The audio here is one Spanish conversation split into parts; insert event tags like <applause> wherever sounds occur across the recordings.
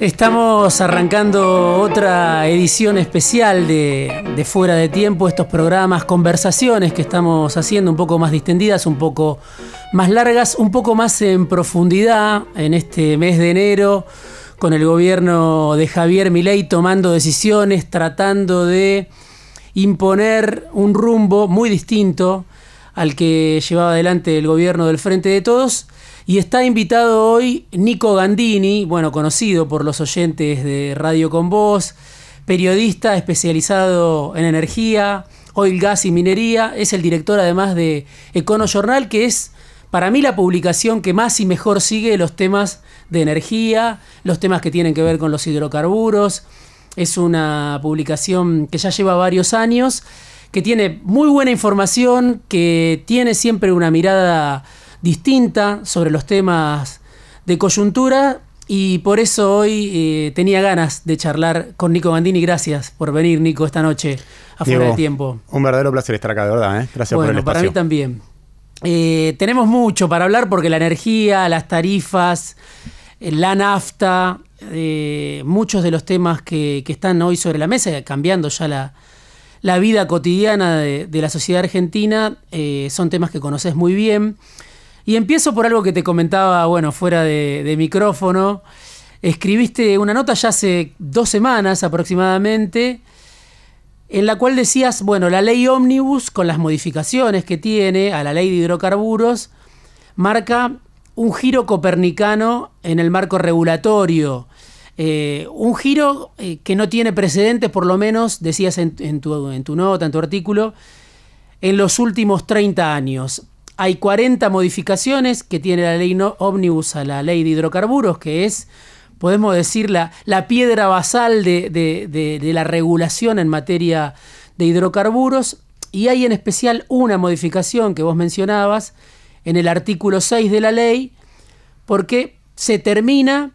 Estamos arrancando otra edición especial de, Fuera de Tiempo, estos programas, conversaciones que estamos haciendo un poco más distendidas, un poco más largas, un poco más en profundidad en este mes de enero, con el gobierno de Javier Milei tomando decisiones, tratando de imponer un rumbo muy distinto al que llevaba adelante el gobierno del Frente de Todos y está invitado hoy Nico Gandini, bueno, conocido por los oyentes de Radio con Voz, periodista especializado en energía, oil, gas y minería. Es el director además de Econo Journal, que es para mí la publicación que más y mejor sigue los temas de energía, los temas que tienen que ver con los hidrocarburos. Es una publicación que ya lleva varios años, que tiene muy buena información, que tiene siempre una mirada distinta sobre los temas de coyuntura y por eso hoy eh, tenía ganas de charlar con Nico Bandini. Gracias por venir, Nico, esta noche a Fuera de Tiempo. Un verdadero placer estar acá, de verdad. ¿eh? Gracias por el espacio. para mí también. Eh, tenemos mucho para hablar porque la energía, las tarifas, la nafta, muchos de los temas que, están hoy sobre la mesa, cambiando ya la, vida cotidiana de, la sociedad argentina, son temas que conoces muy bien. Y empiezo por algo que te comentaba, bueno, fuera de, micrófono. Escribiste una nota ya hace dos semanas aproximadamente, en la cual decías, bueno, la ley ómnibus, con las modificaciones que tiene a la ley de hidrocarburos, marca un giro copernicano en el marco regulatorio. Eh, un giro eh, que no tiene precedentes, por lo menos, decías en, tu, en tu nota, en tu artículo, en los últimos 30 años. Hay 40 modificaciones que tiene la ley no, ómnibus a la ley de hidrocarburos, que es, podemos decir, la, piedra basal de, la regulación en materia de hidrocarburos. Y hay en especial una modificación que vos mencionabas en el artículo 6 de la ley, porque se termina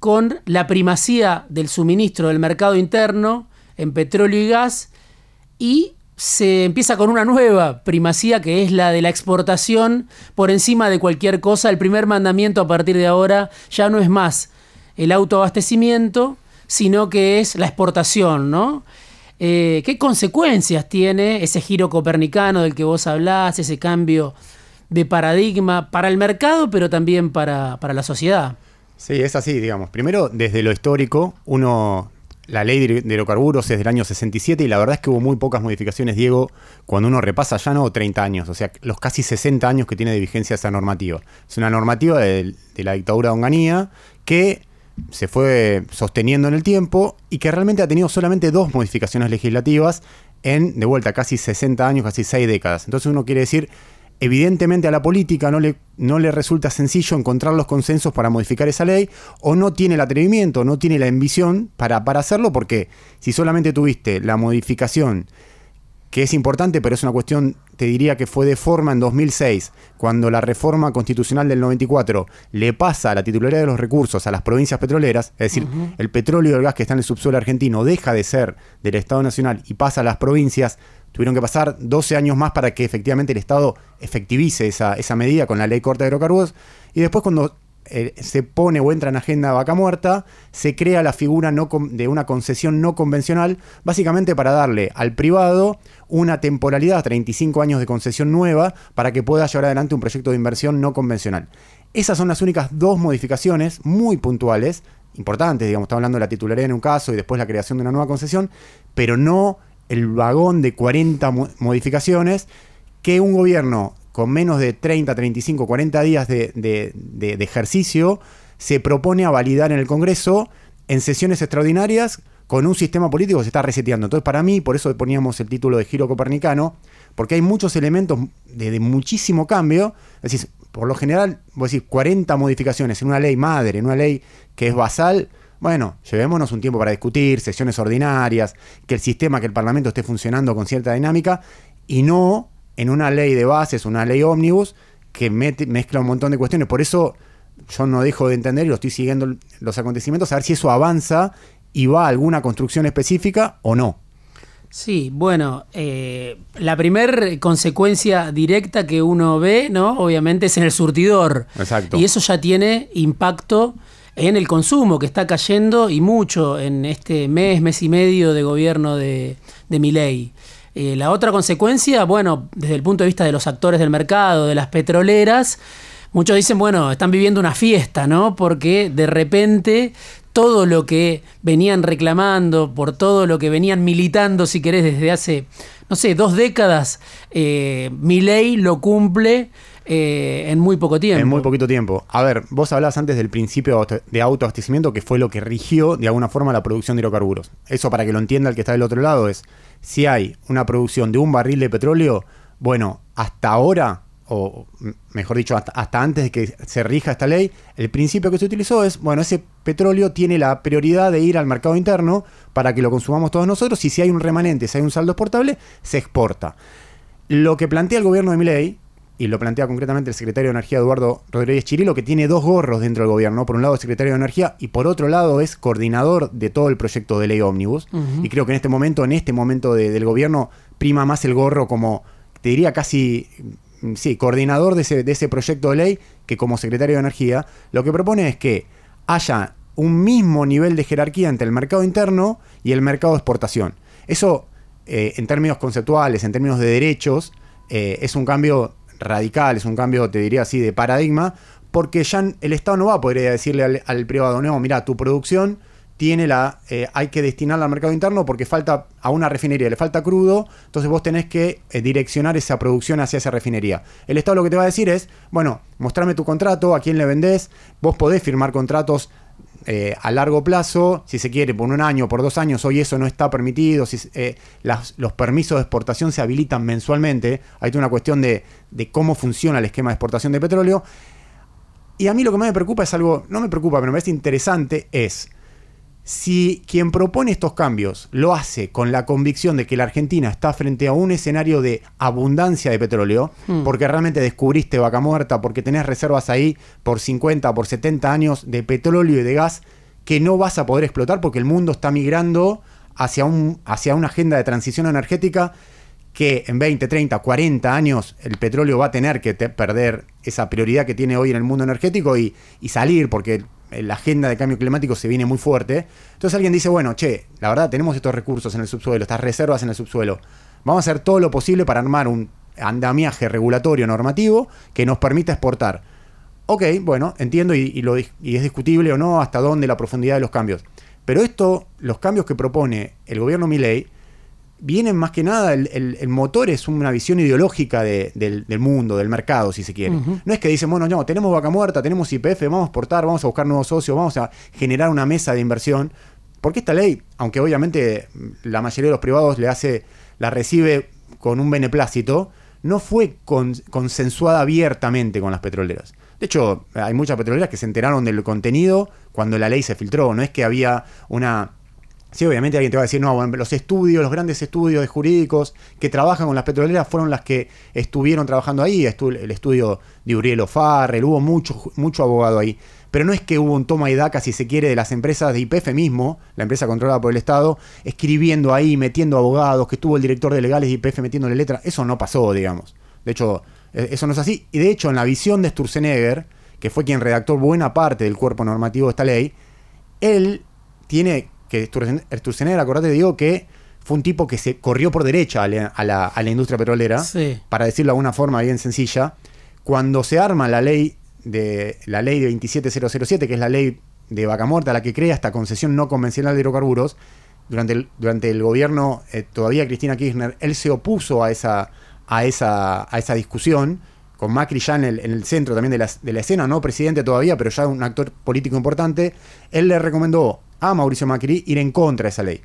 con la primacía del suministro del mercado interno en petróleo y gas y se empieza con una nueva primacía que es la de la exportación por encima de cualquier cosa. El primer mandamiento a partir de ahora ya no es más el autoabastecimiento, sino que es la exportación, ¿no? Eh, ¿Qué consecuencias tiene ese giro copernicano del que vos hablás, ese cambio de paradigma para el mercado, pero también para, para la sociedad? Sí, es así, digamos. Primero, desde lo histórico, uno la ley de hidrocarburos es del año 67 y la verdad es que hubo muy pocas modificaciones, Diego, cuando uno repasa ya no 30 años, o sea, los casi 60 años que tiene de vigencia esa normativa. Es una normativa de, la dictadura de Onganía que se fue sosteniendo en el tiempo y que realmente ha tenido solamente dos modificaciones legislativas en, de vuelta, casi 60 años, casi 6 décadas. Entonces uno quiere decir evidentemente a la política no le, no le resulta sencillo encontrar los consensos para modificar esa ley o no tiene el atrevimiento, no tiene la ambición para, para hacerlo porque si solamente tuviste la modificación que es importante, pero es una cuestión, te diría que fue de forma en 2006, cuando la reforma constitucional del 94 le pasa la titularidad de los recursos a las provincias petroleras, es decir, el petróleo y el gas que está en el subsuelo argentino deja de ser del Estado Nacional y pasa a las provincias, Tuvieron que pasar 12 años más para que efectivamente el Estado efectivice esa, medida con la ley corta de hidrocarburos. Y después cuando eh, se pone o entra en agenda vaca muerta, se crea la figura de una concesión no convencional, básicamente para darle al privado una temporalidad, 35 años de concesión nueva, para que pueda llevar adelante un proyecto de inversión no convencional. Esas son las únicas dos modificaciones muy puntuales, importantes, digamos, estamos hablando de la titularidad en un caso y después la creación de una nueva concesión, pero no el vagón de 40 modificaciones que un gobierno con menos de 30, 35, 40 días de, ejercicio se propone a validar en el Congreso en sesiones extraordinarias con un sistema político que se está reseteando. Entonces, para mí, por eso poníamos el título de giro copernicano, porque hay muchos elementos de, muchísimo cambio. Es decir, por lo general, voy a decir, 40 modificaciones en una ley madre, en una ley que es basal, bueno, llevémonos un tiempo para discutir, sesiones ordinarias, que el sistema, que el Parlamento esté funcionando con cierta dinámica y no en una ley de bases, una ley ómnibus, que mezcla un montón de cuestiones. Por eso yo no dejo de entender y lo estoy siguiendo los acontecimientos, a ver si eso avanza y va a alguna construcción específica o no. Sí, bueno, eh, la primera consecuencia directa que uno ve, ¿no? Obviamente es en el surtidor. Exacto. Y eso ya tiene impacto en el consumo que está cayendo y mucho en este mes, mes y medio de gobierno de, de Miley. Eh, la otra consecuencia, bueno, desde el punto de vista de los actores del mercado, de las petroleras, muchos dicen, bueno, están viviendo una fiesta, ¿no? Porque de repente todo lo que venían reclamando, por todo lo que venían militando, si querés, desde hace, no sé, dos décadas, eh, mi ley lo cumple eh, en muy poco tiempo. En muy poquito tiempo. A ver, vos hablabas antes del principio de autoabastecimiento, que fue lo que rigió de alguna forma la producción de hidrocarburos. Eso para que lo entienda el que está del otro lado es, si hay una producción de un barril de petróleo, bueno, hasta ahora o mejor dicho, hasta, antes de que se rija esta ley, el principio que se utilizó es, bueno, ese petróleo tiene la prioridad de ir al mercado interno para que lo consumamos todos nosotros y si hay un remanente, si hay un saldo exportable, se exporta. Lo que plantea el gobierno de Miley, y lo plantea concretamente el secretario de Energía Eduardo Rodríguez Chirilo, que tiene dos gorros dentro del gobierno, por un lado es secretario de Energía y por otro lado es coordinador de todo el proyecto de ley Omnibus, y creo que en este momento, en este momento del gobierno, prima más el gorro como, te diría casi Mm, sí, coordinador de ese, proyecto de ley que como secretario de Energía. Lo que propone es que haya un mismo nivel de jerarquía entre el mercado interno y el mercado de exportación. Eso, eh, en términos conceptuales, en términos de derechos, eh, es un cambio radical, es un cambio, te diría así, de paradigma, porque ya el Estado no va a poder decirle al, privado, no, mira, tu producción tiene la, eh, hay que destinarla al mercado interno porque falta a una refinería, le falta crudo, entonces vos tenés que eh, direccionar esa producción hacia esa refinería. El Estado lo que te va a decir es, bueno, mostrame tu contrato, a quién le vendés, vos podés firmar contratos eh, a largo plazo, si se quiere, por un año, por dos años, hoy eso no está permitido, si, los permisos de exportación se habilitan mensualmente, hay una cuestión de, de cómo funciona el esquema de exportación de petróleo. Y a mí lo que más me preocupa es algo, no me preocupa, pero me parece interesante, es si quien propone estos cambios lo hace con la convicción de que la Argentina está frente a un escenario de abundancia de petróleo, hmm. porque realmente descubriste vaca muerta, porque tenés reservas ahí por 50, por 70 años de petróleo y de gas que no vas a poder explotar porque el mundo está migrando hacia, un, hacia una agenda de transición energética que en 20, 30, 40 años el petróleo va a tener que perder esa prioridad que tiene hoy en el mundo energético y, y salir, porque la agenda de cambio climático se viene muy fuerte. Entonces alguien dice, bueno, che, la verdad tenemos estos recursos en el subsuelo, estas reservas en el subsuelo. Vamos a hacer todo lo posible para armar un andamiaje regulatorio normativo que nos permita exportar. Ok, bueno, entiendo y es discutible o no hasta dónde la profundidad de los cambios. Pero esto, los cambios que propone el gobierno Milley, vienen más que nada, el, motor es una visión ideológica del, mundo, del mercado, si se quiere. No es que dicen, bueno, no, tenemos vaca muerta, tenemos IPF, vamos a exportar, vamos a buscar nuevos socios, vamos a generar una mesa de inversión. Porque esta ley, aunque obviamente la mayoría de los privados le hace, la recibe con un beneplácito, no fue consensuada abiertamente con las petroleras. De hecho, hay muchas petroleras que se enteraron del contenido cuando la ley se filtró. No es que había una Sí, obviamente alguien te va a decir, no, los estudios, los grandes estudios jurídicos que trabajan con las petroleras fueron las que estuvieron trabajando ahí, el estudio de Uriel O'Farrell, hubo mucho, mucho abogado ahí. Pero no es que hubo un toma y daca, si se quiere, de las empresas de IPF mismo, la empresa controlada por el Estado, escribiendo ahí, metiendo abogados, que estuvo el director de legales de IPF metiéndole letra. Eso no pasó, digamos. De hecho, e, eso no es así. Y de hecho, en la visión de Sturzenegger, que fue quien redactó buena parte del cuerpo normativo de esta ley, él tiene que Sturzenegger, acordate, digo que fue un tipo que se corrió por derecha a la, industria petrolera, para decirlo de alguna forma bien sencilla. Cuando se arma la ley de la ley de 27007, que es la ley de vaca muerta, la que crea esta concesión no convencional de hidrocarburos, durante el, durante el gobierno eh, todavía Cristina Kirchner, él se opuso a esa, a esa, a esa discusión, con Macri ya en el, en el centro también de la, de la, escena, no presidente todavía, pero ya un actor político importante, él le recomendó a Mauricio Macri ir en contra de esa ley.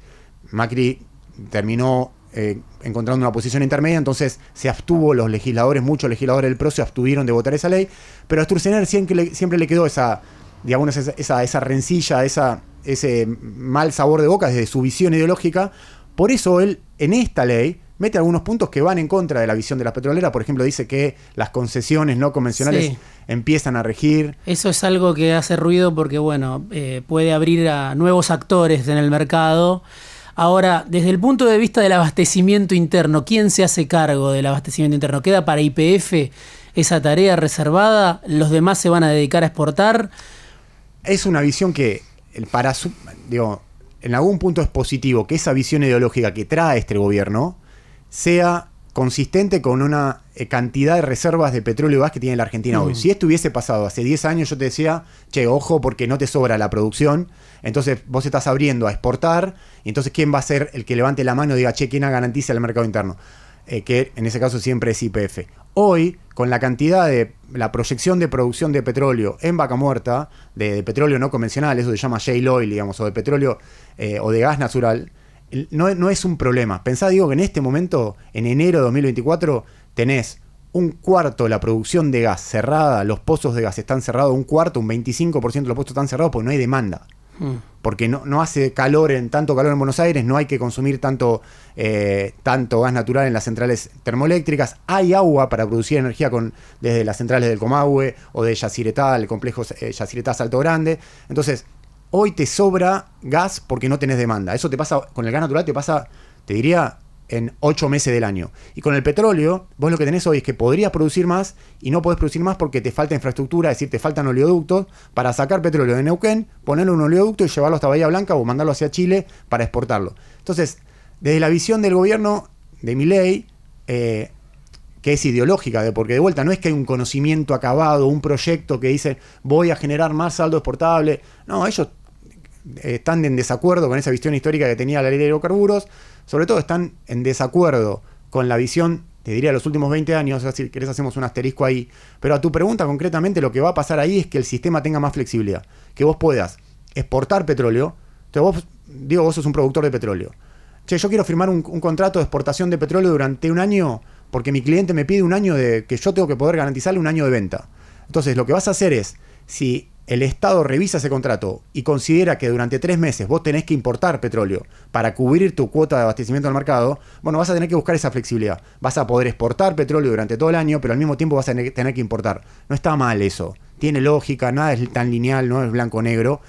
Macri terminó eh, encontrando una posición intermedia, entonces se abstuvo los legisladores, muchos legisladores del PRO se abstuvieron de votar esa ley, pero a Sturzenegger siempre le, siempre le quedó esa, digamos, esa, esa, rencilla, esa, ese mal sabor de boca desde su visión ideológica. Por eso él, en esta ley, mete algunos puntos que van en contra de la visión de las petroleras. Por ejemplo, dice que las concesiones no convencionales empiezan a regir. Eso es algo que hace ruido porque, bueno, eh, puede abrir a nuevos actores en el mercado. Ahora, desde el punto de vista del abastecimiento interno, ¿quién se hace cargo del abastecimiento interno? ¿Queda para IPF esa tarea reservada? ¿Los demás se van a dedicar a exportar? Es una visión que, para su, digo, en algún punto es positivo que esa visión ideológica que trae este gobierno sea consistente con una eh, cantidad de reservas de petróleo y gas que tiene la Argentina hoy. Si esto hubiese pasado hace 10 años, yo te decía, che, ojo, porque no te sobra la producción, entonces vos estás abriendo a exportar, y entonces ¿quién va a ser el que levante la mano y diga, che, ¿quién garantiza el mercado interno? Eh, que en ese caso siempre es IPF. Hoy, con la cantidad de la proyección de producción de petróleo en vaca muerta, de, petróleo no convencional, eso se llama shale oil, digamos, o de petróleo eh, o de gas natural, no, no, es un problema. Pensá, digo, que en este momento, en enero de 2024, tenés un cuarto de la producción de gas cerrada, los pozos de gas están cerrados, un cuarto, un 25% de los pozos están cerrados porque no hay demanda. Mm. Porque no, no, hace calor en tanto calor en Buenos Aires, no hay que consumir tanto, eh, tanto gas natural en las centrales termoeléctricas. Hay agua para producir energía con, desde las centrales del Comahue o de Yacyretá, el complejo eh, Yacyretá Salto Grande. Entonces, hoy te sobra gas porque no tenés demanda. Eso te pasa, con el gas natural te pasa, te diría, en ocho meses del año. Y con el petróleo, vos lo que tenés hoy es que podrías producir más y no podés producir más porque te falta infraestructura, es decir, te faltan oleoductos para sacar petróleo de Neuquén, ponerlo en un oleoducto y llevarlo hasta Bahía Blanca o mandarlo hacia Chile para exportarlo. Entonces, desde la visión del gobierno de mi ley, eh, que es ideológica, de, porque de vuelta no es que hay un conocimiento acabado, un proyecto que dice voy a generar más saldo exportable. No, ellos están en desacuerdo con esa visión histórica que tenía la ley de hidrocarburos, sobre todo están en desacuerdo con la visión, te diría, de los últimos 20 años, si querés hacemos un asterisco ahí, pero a tu pregunta concretamente lo que va a pasar ahí es que el sistema tenga más flexibilidad, que vos puedas exportar petróleo, entonces vos, digo, vos sos un productor de petróleo, che, yo quiero firmar un, un contrato de exportación de petróleo durante un año porque mi cliente me pide un año de que yo tengo que poder garantizarle un año de venta. Entonces lo que vas a hacer es, si el Estado revisa ese contrato y considera que durante tres meses vos tenés que importar petróleo para cubrir tu cuota de abastecimiento al mercado, bueno, vas a tener que buscar esa flexibilidad. Vas a poder exportar petróleo durante todo el año, pero al mismo tiempo vas a tener que importar. No está mal eso. Tiene lógica, nada es tan lineal, no es blanco-negro.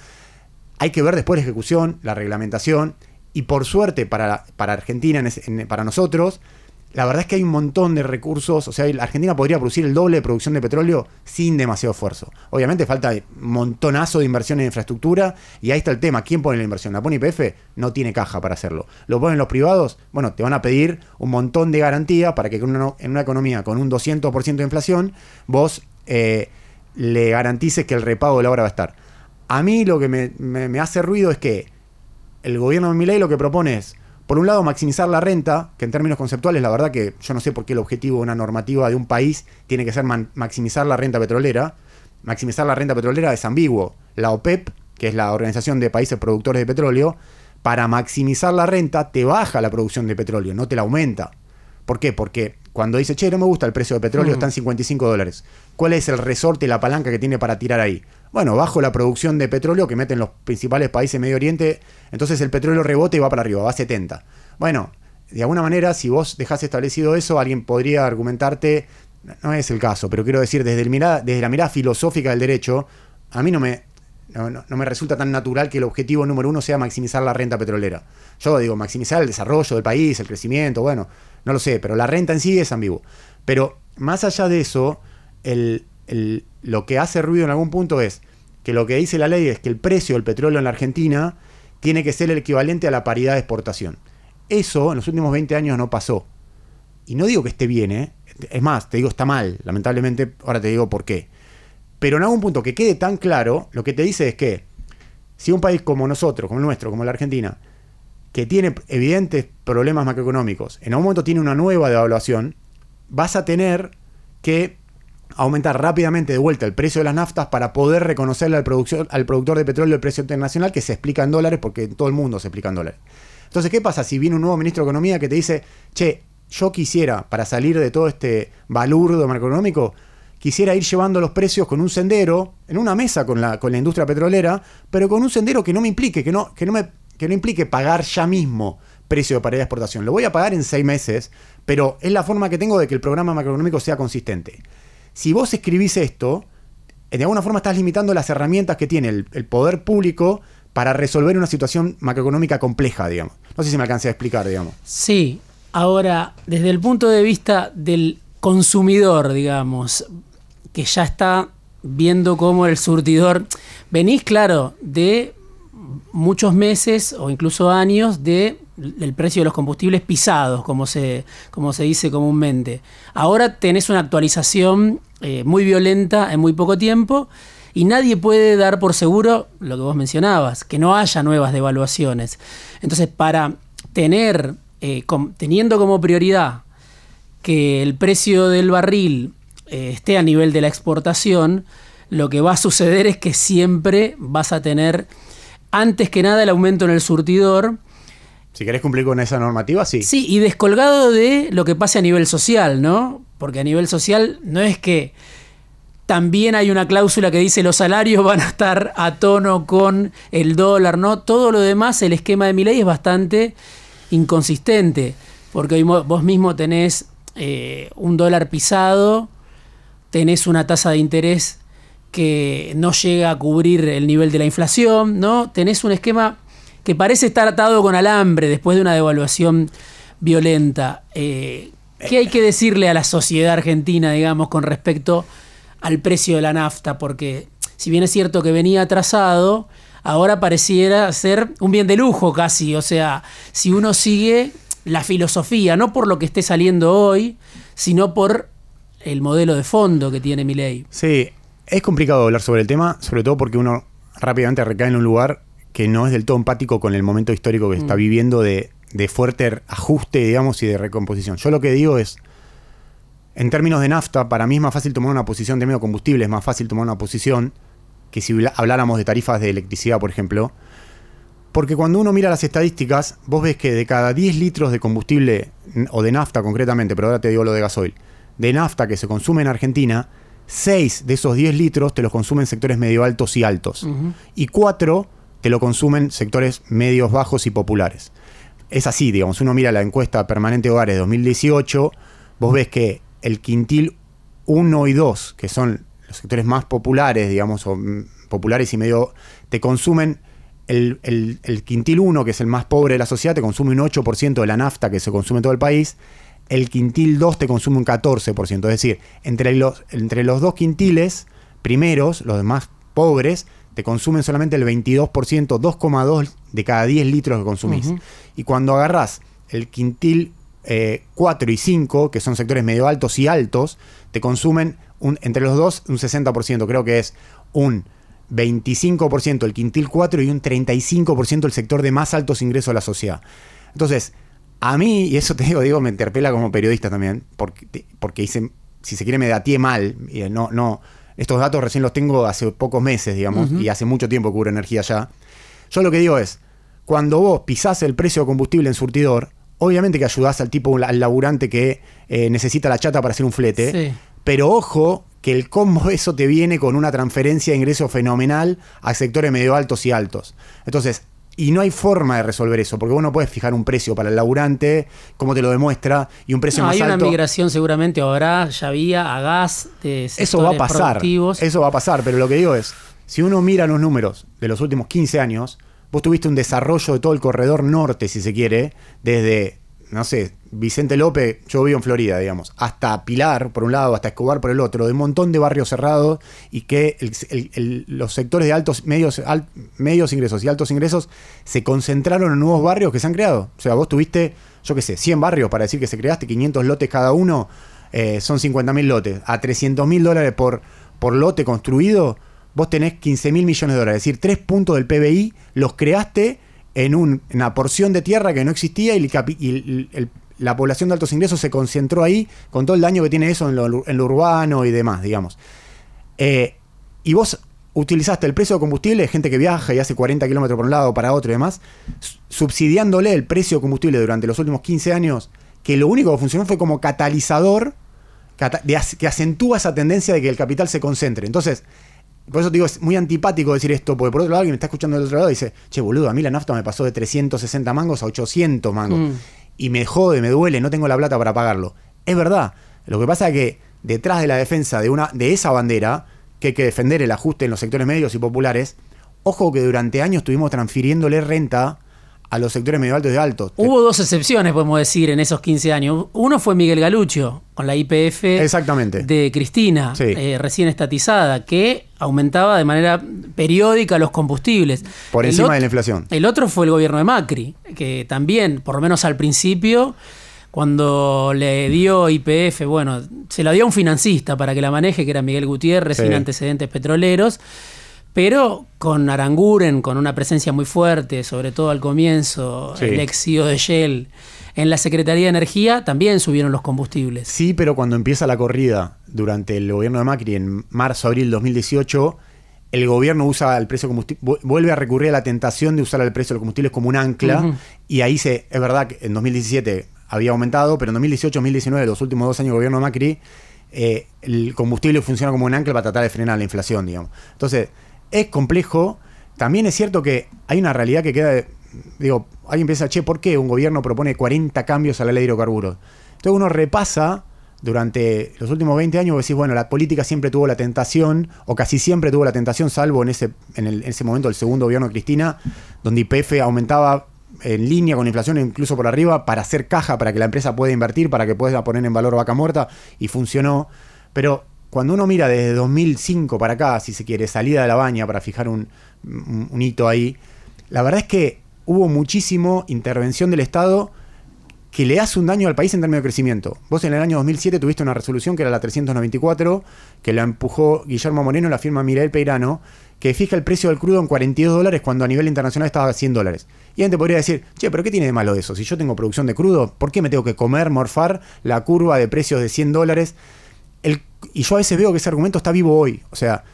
Hay que ver después la ejecución, la reglamentación, y por suerte para, para Argentina, para nosotros, la verdad es que hay un montón de recursos, o sea, la Argentina podría producir el doble de producción de petróleo sin demasiado esfuerzo. Obviamente falta montonazo de inversión en infraestructura y ahí está el tema, ¿quién pone la inversión? ¿La pone IPF? No tiene caja para hacerlo. ¿Lo ponen los privados? Bueno, te van a pedir un montón de garantía para que en una, economía con un 200% de inflación vos eh, le garantices que el repago de la obra va a estar. A mí lo que me, hace ruido es que el gobierno de Milei lo que propone es por un lado, maximizar la renta, que en términos conceptuales, la verdad que yo no sé por qué el objetivo de una normativa de un país tiene que ser maximizar la renta petrolera. Maximizar la renta petrolera es ambiguo. La OPEP, que es la Organización de Países Productores de Petróleo, para maximizar la renta te baja la producción de petróleo, no te la aumenta. ¿Por qué? Porque cuando dice, che, no me gusta el precio de petróleo, mm. está en 55 dólares. ¿Cuál es el resorte y la palanca que tiene para tirar ahí? Bueno, bajo la producción de petróleo que meten los principales países de Medio Oriente, entonces el petróleo rebote y va para arriba, va a 70. Bueno, de alguna manera, si vos dejás establecido eso, alguien podría argumentarte, no es el caso, pero quiero decir, desde, el mirada, desde la mirada filosófica del derecho, a mí no me, no, me resulta tan natural que el objetivo número uno sea maximizar la renta petrolera. Yo digo, maximizar el desarrollo del país, el crecimiento, bueno, no lo sé, pero la renta en sí es ambiguo. Pero más allá de eso, el, lo que hace ruido en algún punto es que lo que dice la ley es que el precio del petróleo en la Argentina tiene que ser el equivalente a la paridad de exportación. Eso en los últimos 20 años no pasó. Y no digo que esté bien, ¿eh? es más, te digo está mal, lamentablemente, ahora te digo por qué. Pero en algún punto que quede tan claro, lo que te dice es que si un país como nosotros, como el nuestro, como la Argentina, que tiene evidentes problemas macroeconómicos, en algún momento tiene una nueva devaluación, vas a tener que aumentar rápidamente de vuelta el precio de las naftas para poder reconocerle al, al productor de petróleo el precio internacional que se explica en dólares porque todo el mundo se explica en dólares. Entonces, ¿qué pasa si viene un nuevo ministro de Economía que te dice, che, yo quisiera, para salir de todo este balurdo macroeconómico, quisiera ir llevando los precios con un sendero, en una mesa con la, con la industria petrolera, pero con un sendero que no me implique, que no, que no me que no implique pagar ya mismo precio paridad de exportación. Lo voy a pagar en seis meses, pero es la forma que tengo de que el programa macroeconómico sea consistente. Si vos escribís esto, de alguna forma estás limitando las herramientas que tiene el, poder público para resolver una situación macroeconómica compleja, digamos. No sé si me alcancé a explicar, digamos. Sí, ahora, desde el punto de vista del consumidor, digamos, que ya está viendo cómo el surtidor, venís, claro, de muchos meses o incluso años de el precio de los combustibles pisados, como se, como se dice comúnmente. Ahora tenés una actualización eh, muy violenta en muy poco tiempo y nadie puede dar por seguro lo que vos mencionabas, que no haya nuevas devaluaciones. Entonces, para tener, eh, teniendo como prioridad que el precio del barril eh, esté a nivel de la exportación, lo que va a suceder es que siempre vas a tener, antes que nada, el aumento en el surtidor. Si querés cumplir con esa normativa, sí. Sí, y descolgado de lo que pase a nivel social, ¿no? Porque a nivel social no es que también hay una cláusula que dice los salarios van a estar a tono con el dólar, ¿no? Todo lo demás, el esquema de mi ley es bastante inconsistente, porque vos mismo tenés eh, un dólar pisado, tenés una tasa de interés que no llega a cubrir el nivel de la inflación, ¿no? Tenés un esquema que parece estar atado con alambre después de una devaluación violenta. Eh, ¿Qué hay que decirle a la sociedad argentina, digamos, con respecto al precio de la nafta? Porque si bien es cierto que venía atrasado, ahora pareciera ser un bien de lujo casi. O sea, si uno sigue la filosofía, no por lo que esté saliendo hoy, sino por el modelo de fondo que tiene mi ley. Sí, es complicado hablar sobre el tema, sobre todo porque uno rápidamente recae en un lugar que no es del todo empático con el momento histórico que está mm. viviendo de, fuerte ajuste, digamos, y de recomposición. Yo lo que digo es, en términos de nafta, para mí es más fácil tomar una posición de medio combustible, es más fácil tomar una posición que si habláramos de tarifas de electricidad, por ejemplo, porque cuando uno mira las estadísticas, vos ves que de cada 10 litros de combustible, o de nafta concretamente, pero ahora te digo lo de gasoil, de nafta que se consume en Argentina, 6 de esos 10 litros te los consumen sectores medio altos y altos. Y 4 te lo consumen sectores medios bajos y populares. Es así, digamos, uno mira la encuesta permanente hogares de 2018, vos ves que el quintil 1 y 2, que son los sectores más populares, digamos, o mm, populares y medio, te consumen el, el, quintil 1, que es el más pobre de la sociedad, te consume un 8% de la nafta que se consume en todo el país, el quintil 2 te consume un 14%. Es decir, entre los, entre los dos quintiles primeros, los más pobres, te consumen solamente el 22%, 2,2 de cada 10 litros que consumís. Y cuando agarrás el quintil 4 eh, y 5, que son sectores medio altos y altos, te consumen un, entre los dos un 60%. Creo que es un 25% el quintil 4 y un 35% el sector de más altos ingresos de la sociedad. Entonces, a mí, y eso te digo, digo, me interpela como periodista también, porque, porque hice, si se quiere, me datié mal. No, no, estos datos recién los tengo hace pocos meses, digamos, y hace mucho tiempo que cubro energía ya. Yo lo que digo es, cuando vos pisás el precio de combustible en surtidor, obviamente que ayudás al tipo, al laburante que eh, necesita la chata para hacer un flete, pero ojo que el combo <laughs> eso te viene con una transferencia de ingreso fenomenal a sectores medio altos y altos. Entonces, y no hay forma de resolver eso, porque vos no puedes fijar un precio para el laburante, como te lo demuestra, y un precio más alto. Hay una migración seguramente ahora, ya había a gas de Eso va a pasar. Eso va a pasar, pero lo que digo es, si uno mira los números de los últimos 15 años, vos tuviste un desarrollo de todo el corredor norte, si se quiere, desde no sé, Vicente López, yo vivo en Florida, digamos, hasta Pilar por un lado, hasta Escobar por el otro, de un montón de barrios cerrados y que los sectores de altos, medios, medios ingresos y altos ingresos se concentraron en nuevos barrios que se han creado. O sea, vos tuviste, yo qué sé, 100 barrios para decir que se creaste, 500 lotes cada uno, eh, son 50 mil lotes. A 300 mil dólares por, por lote construido, vos tenés 15 mil millones de dólares. Es decir, tres puntos del PBI los creaste en una porción de tierra que no existía y, la población de altos ingresos se concentró ahí con todo el daño que tiene eso en lo, urbano y demás, digamos. Eh, y vos utilizaste el precio de combustible gente que viaja y hace 40 kilómetros por un lado para otro y demás, subsidiándole el precio de combustible durante los últimos 15 años, que lo único que funcionó fue como catalizador que acentúa esa tendencia de que el capital se concentre. Entonces, por eso digo, es muy antipático decir esto, porque por otro lado alguien me está escuchando del otro lado y dice, che, boludo, a mí la nafta me pasó de 360 mangos a 800 mangos. Mm. Y me jode, me duele, no tengo la plata para pagarlo. Es verdad. Lo que pasa es que detrás de la defensa de, una, de esa bandera, que hay que defender el ajuste en los sectores medios y populares, ojo que durante años estuvimos transfiriéndole renta a los sectores medio altos y altos. Hubo dos excepciones, podemos decir, en esos 15 años. Uno fue Miguel Galucho, con la IPF Exactamente. de Cristina, Sí. eh, recién estatizada, que aumentaba de manera periódica los combustibles. Por encima de la inflación. El otro fue el gobierno de Macri, que también, por lo menos al principio, cuando le dio IPF, bueno, se la dio a un financista para que la maneje, que era Miguel Gutiérrez, Sí. sin antecedentes petroleros, pero con Aranguren, con una presencia muy fuerte, sobre todo al comienzo, Sí. el ex CEO de Shell, en la Secretaría de Energía también subieron los combustibles. Sí, pero cuando empieza la corrida durante el gobierno de Macri en marzo, abril 2018, el gobierno usa el precio de combustible, vuelve a recurrir a la tentación de usar el precio de los combustibles como un ancla. Y ahí se, es verdad que en 2017 había aumentado, pero en 2018, 2019, los últimos dos años del gobierno de Macri, eh, el combustible funciona como un ancla para tratar de frenar la inflación, digamos. Entonces, es complejo. También es cierto que hay una realidad que queda, digo, alguien piensa, che, ¿por qué un gobierno propone 40 cambios a la ley de hidrocarburos? Entonces uno repasa durante los últimos 20 años, decís, bueno, la política siempre tuvo la tentación, o casi siempre tuvo la tentación, salvo en ese, en, el- ese momento del segundo gobierno de Cristina, donde IPF aumentaba en línea con la inflación, incluso por arriba, para hacer caja, para que la empresa pueda invertir, para que pueda poner en valor vaca muerta, y funcionó. Pero cuando uno mira desde 2005 para acá, si se quiere, salida de la baña para fijar un, un- hito ahí, la verdad es que hubo muchísimo intervención del Estado que le hace un daño al país en términos de crecimiento. Vos en el año 2007 tuviste una resolución que era la 394, que la empujó Guillermo Moreno, la firma Miguel Peirano, que fija el precio del crudo en 42 dólares cuando a nivel internacional estaba a 100 dólares. Y alguien te podría decir, che, pero ¿qué tiene de malo eso? Si yo tengo producción de crudo, ¿por qué me tengo que comer, morfar la curva de precios de 100 dólares? Y yo a veces veo que ese argumento está vivo hoy. O sea,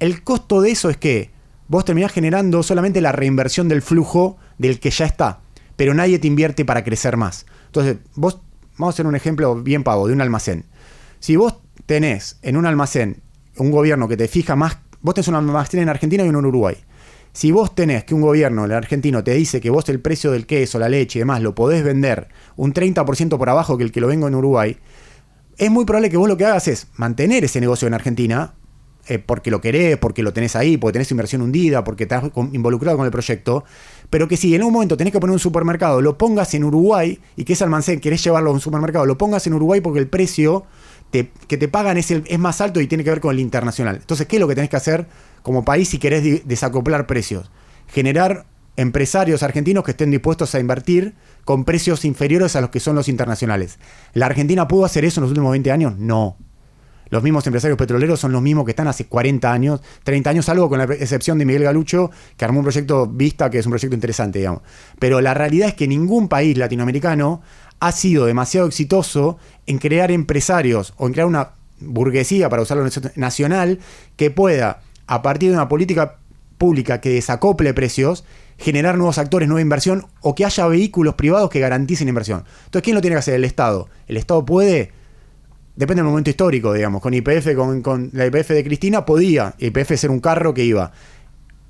el costo de eso es que vos terminás generando solamente la reinversión del flujo del que ya está, pero nadie te invierte para crecer más. Entonces, vos, vamos a hacer un ejemplo bien pavo de un almacén. Si vos tenés en un almacén un gobierno que te fija más, vos tenés un almacén en Argentina y uno en Uruguay. Si vos tenés que un gobierno, el argentino, te dice que vos el precio del queso, la leche y demás lo podés vender un 30% por abajo que el que lo vengo en Uruguay, es muy probable que vos lo que hagas es mantener ese negocio en Argentina, eh, porque lo querés, porque lo tenés ahí, porque tenés inversión hundida, porque estás involucrado con el proyecto, pero que si en un momento tenés que poner un supermercado, lo pongas en Uruguay y que ese almacén querés llevarlo a un supermercado, lo pongas en Uruguay porque el precio que te pagan es, el- es más alto y tiene que ver con el internacional. Entonces, ¿qué es lo que tenés que hacer como país si querés desacoplar precios? Generar empresarios argentinos que estén dispuestos a invertir con precios inferiores a los que son los internacionales. ¿La Argentina pudo hacer eso en los últimos 20 años? No. Los mismos empresarios petroleros son los mismos que están hace 40 años, 30 años, salvo con la excepción de Miguel Galucho, que armó un proyecto Vista, que es un proyecto interesante, digamos. Pero la realidad es que ningún país latinoamericano ha sido demasiado exitoso en crear empresarios o en crear una burguesía, para usarlo nacional, que pueda, a partir de una política pública que desacople precios, generar nuevos actores, nueva inversión o que haya vehículos privados que garanticen inversión. Entonces, ¿quién lo tiene que hacer? El Estado. El Estado puede depende del momento histórico, digamos. Con IPF, con, la IPF de Cristina, podía IPF ser un carro que iba.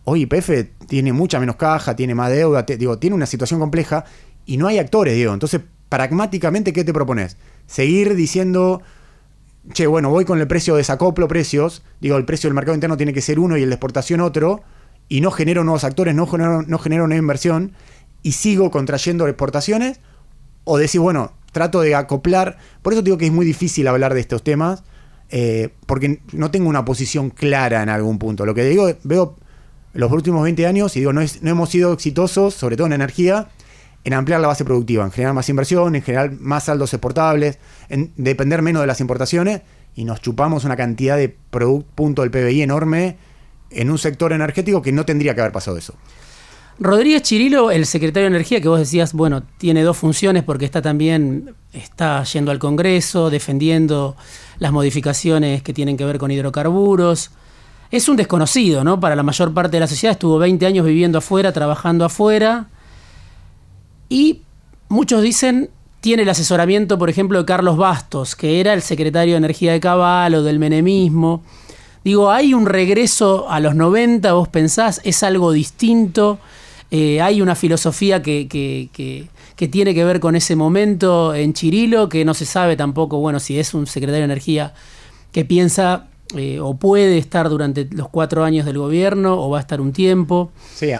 Hoy IPF tiene mucha menos caja, tiene más deuda, digo, tiene una situación compleja y no hay actores, digo. Entonces, pragmáticamente, ¿qué te propones? Seguir diciendo, che, bueno, voy con el precio de desacoplo precios, digo, el precio del mercado interno tiene que ser uno y el de exportación otro, y no genero nuevos actores, no genero, no genero nueva inversión, y sigo contrayendo exportaciones, o decir, bueno, trato de acoplar. Por eso digo que es muy difícil hablar de estos temas, eh, porque no tengo una posición clara en algún punto. Lo que digo, veo los últimos 20 años y digo, no, no hemos sido exitosos, sobre todo en energía, en ampliar la base productiva, en generar más inversión, en generar más saldos exportables, en depender menos de las importaciones y nos chupamos una cantidad de punto del PBI enorme en un sector energético que no tendría que haber pasado eso. Rodríguez Chirilo, el secretario de Energía, que vos decías, bueno, tiene dos funciones porque está también, está yendo al Congreso, defendiendo las modificaciones que tienen que ver con hidrocarburos. Es un desconocido, ¿no? Para la mayor parte de la sociedad, estuvo 20 años viviendo afuera, trabajando afuera. Y muchos dicen, tiene el asesoramiento, por ejemplo, de Carlos Bastos, que era el secretario de Energía de Caballo, del menemismo. Digo, ¿hay un regreso a los 90, vos pensás? ¿Es algo distinto? Eh, ¿Hay una filosofía que, que, tiene que ver con ese momento en Chirilo, que no se sabe tampoco, bueno, si es un secretario de Energía que piensa eh, o puede estar durante los cuatro años del gobierno o va a estar un tiempo. Sí,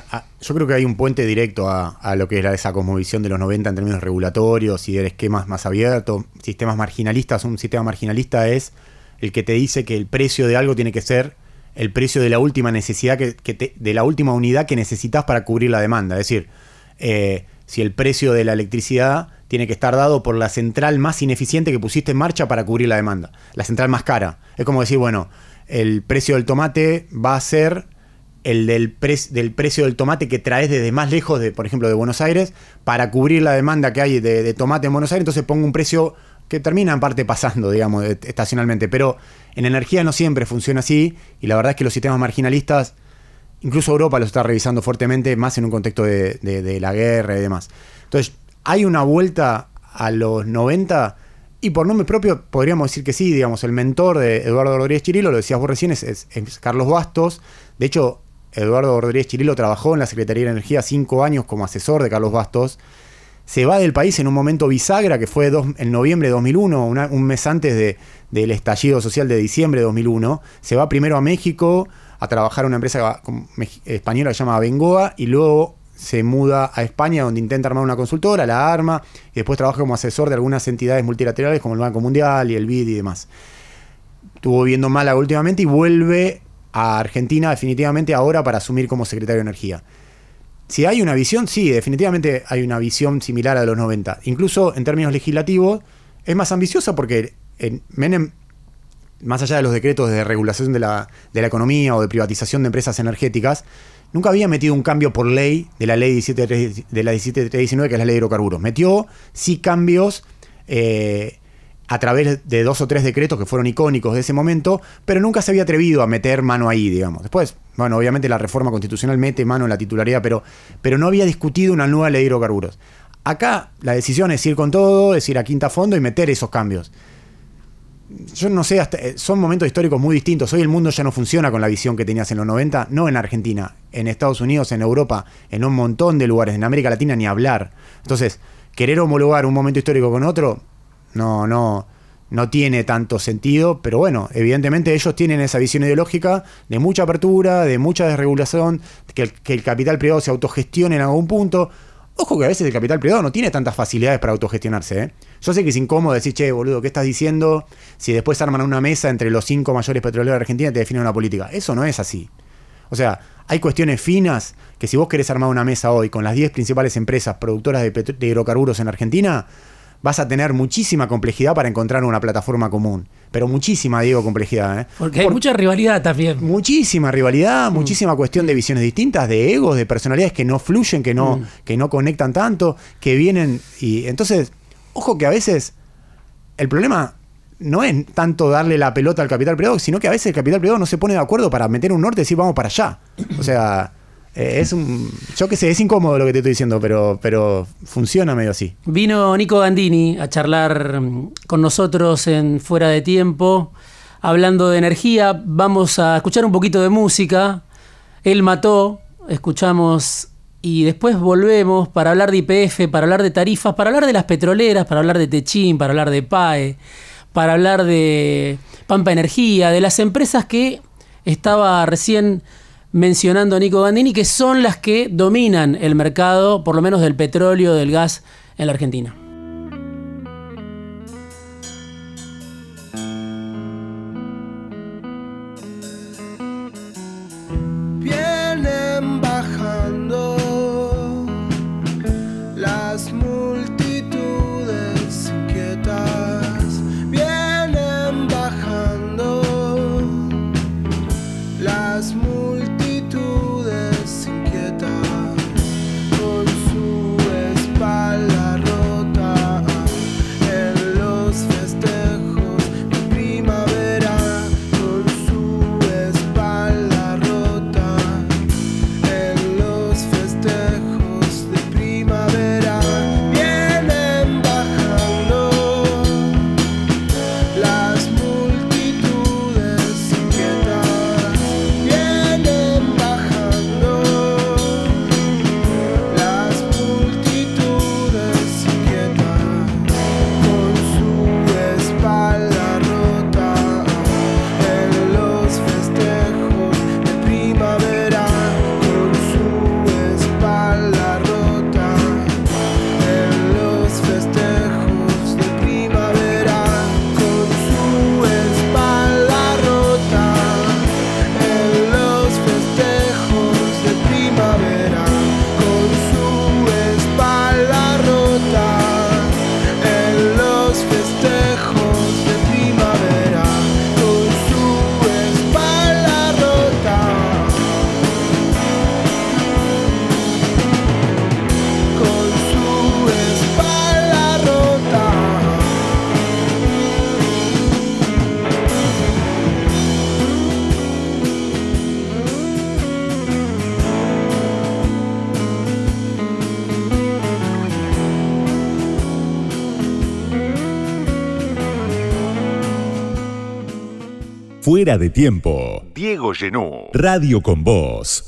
yo creo que hay un puente directo a, lo que era esa cosmovisión de los 90 en términos regulatorios y de esquemas más abiertos, sistemas marginalistas. Un sistema marginalista es el que te dice que el precio de algo tiene que ser el precio de la última necesidad que, de la última unidad que necesitas para cubrir la demanda. Es decir, eh, si el precio de la electricidad tiene que estar dado por la central más ineficiente que pusiste en marcha para cubrir la demanda, la central más cara. Es como decir, bueno, el precio del tomate va a ser el del, del precio del tomate que traes desde más lejos, de, por ejemplo, de Buenos Aires, para cubrir la demanda que hay de, tomate en Buenos Aires, entonces pongo un precio que termina en parte pasando, digamos, estacionalmente. Pero en energía no siempre funciona así, y la verdad es que los sistemas marginalistas, incluso Europa los está revisando fuertemente, más en un contexto de, de la guerra y demás. Entonces, hay una vuelta a los 90 y por nombre propio podríamos decir que sí, digamos, el mentor de Eduardo Rodríguez Chirilo, lo decías vos recién, es, Carlos Bastos. De hecho, Eduardo Rodríguez Chirilo trabajó en la Secretaría de Energía cinco años como asesor de Carlos Bastos. Se va del país en un momento bisagra, que fue en noviembre de 2001, un mes antes del estallido social de diciembre de 2001. Se va primero a México a trabajar en una empresa española que se llama Bengoa y luego se muda a España donde intenta armar una consultora, la arma, y después trabaja como asesor de algunas entidades multilaterales como el Banco Mundial y el BID y demás. Estuvo viendo Málaga últimamente y vuelve a Argentina definitivamente ahora para asumir como secretario de Energía. Si hay una visión, sí, definitivamente hay una visión similar a los 90. Incluso en términos legislativos es más ambiciosa porque en Menem, más allá de los decretos de regulación de la, de la economía o de privatización de empresas energéticas, nunca había metido un cambio por ley de la ley 17, de la 17319, que es la ley de hidrocarburos. Metió sí cambios eh, a través de dos o tres decretos que fueron icónicos de ese momento, pero nunca se había atrevido a meter mano ahí, digamos. Después, bueno, obviamente la reforma constitucional mete mano en la titularidad, pero, pero no había discutido una nueva ley de hidrocarburos. Acá la decisión es ir con todo, es ir a quinta fondo y meter esos cambios yo no sé, eh, son momentos históricos muy distintos. Hoy el mundo ya no funciona con la visión que tenías en los 90, no en Argentina, en Estados Unidos, en Europa, en un montón de lugares, en América Latina ni hablar. Entonces, querer homologar un momento histórico con otro, no, no, no tiene tanto sentido, pero bueno, evidentemente ellos tienen esa visión ideológica de mucha apertura, de mucha desregulación, que el, que el capital privado se autogestione en algún punto. Ojo que a veces el capital privado no tiene tantas facilidades para autogestionarse. ¿eh? Yo sé que es incómodo decir, che, boludo, ¿qué estás diciendo? Si después arman una mesa entre los cinco mayores petroleros de Argentina te definen una política. Eso no es así. O sea, hay cuestiones finas que si vos querés armar una mesa hoy con las 10 principales empresas productoras de hidrocarburos en Argentina, vas a tener muchísima complejidad para encontrar una plataforma común. Pero muchísima, digo, complejidad. ¿eh? Porque hay mucha rivalidad también. Muchísima rivalidad, mm. muchísima cuestión de visiones distintas, de egos, de personalidades que no fluyen, que no, mm. que no conectan tanto, que vienen y entonces, ojo que a veces el problema no es tanto darle la pelota al capital privado, sino que a veces el capital privado no se pone de acuerdo para meter un norte y decir vamos para allá. O sea, eh, es un. Yo qué sé, es incómodo lo que te estoy diciendo, pero, pero funciona medio así. Vino Nico Gandini a charlar con nosotros en Fuera de Tiempo, hablando de energía. Vamos a escuchar un poquito de música. Él mató, escuchamos y después volvemos para hablar de IPF, para hablar de tarifas, para hablar de las petroleras, para hablar de Techín, para hablar de PAE, para hablar de Pampa Energía, de las empresas que estaba recién mencionando a Nico Gandini, que son las que dominan el mercado, por lo menos del petróleo, del gas en la Argentina. Vienen bajando las nubes. Fuera de tiempo. Diego Genú. Radio con Voz.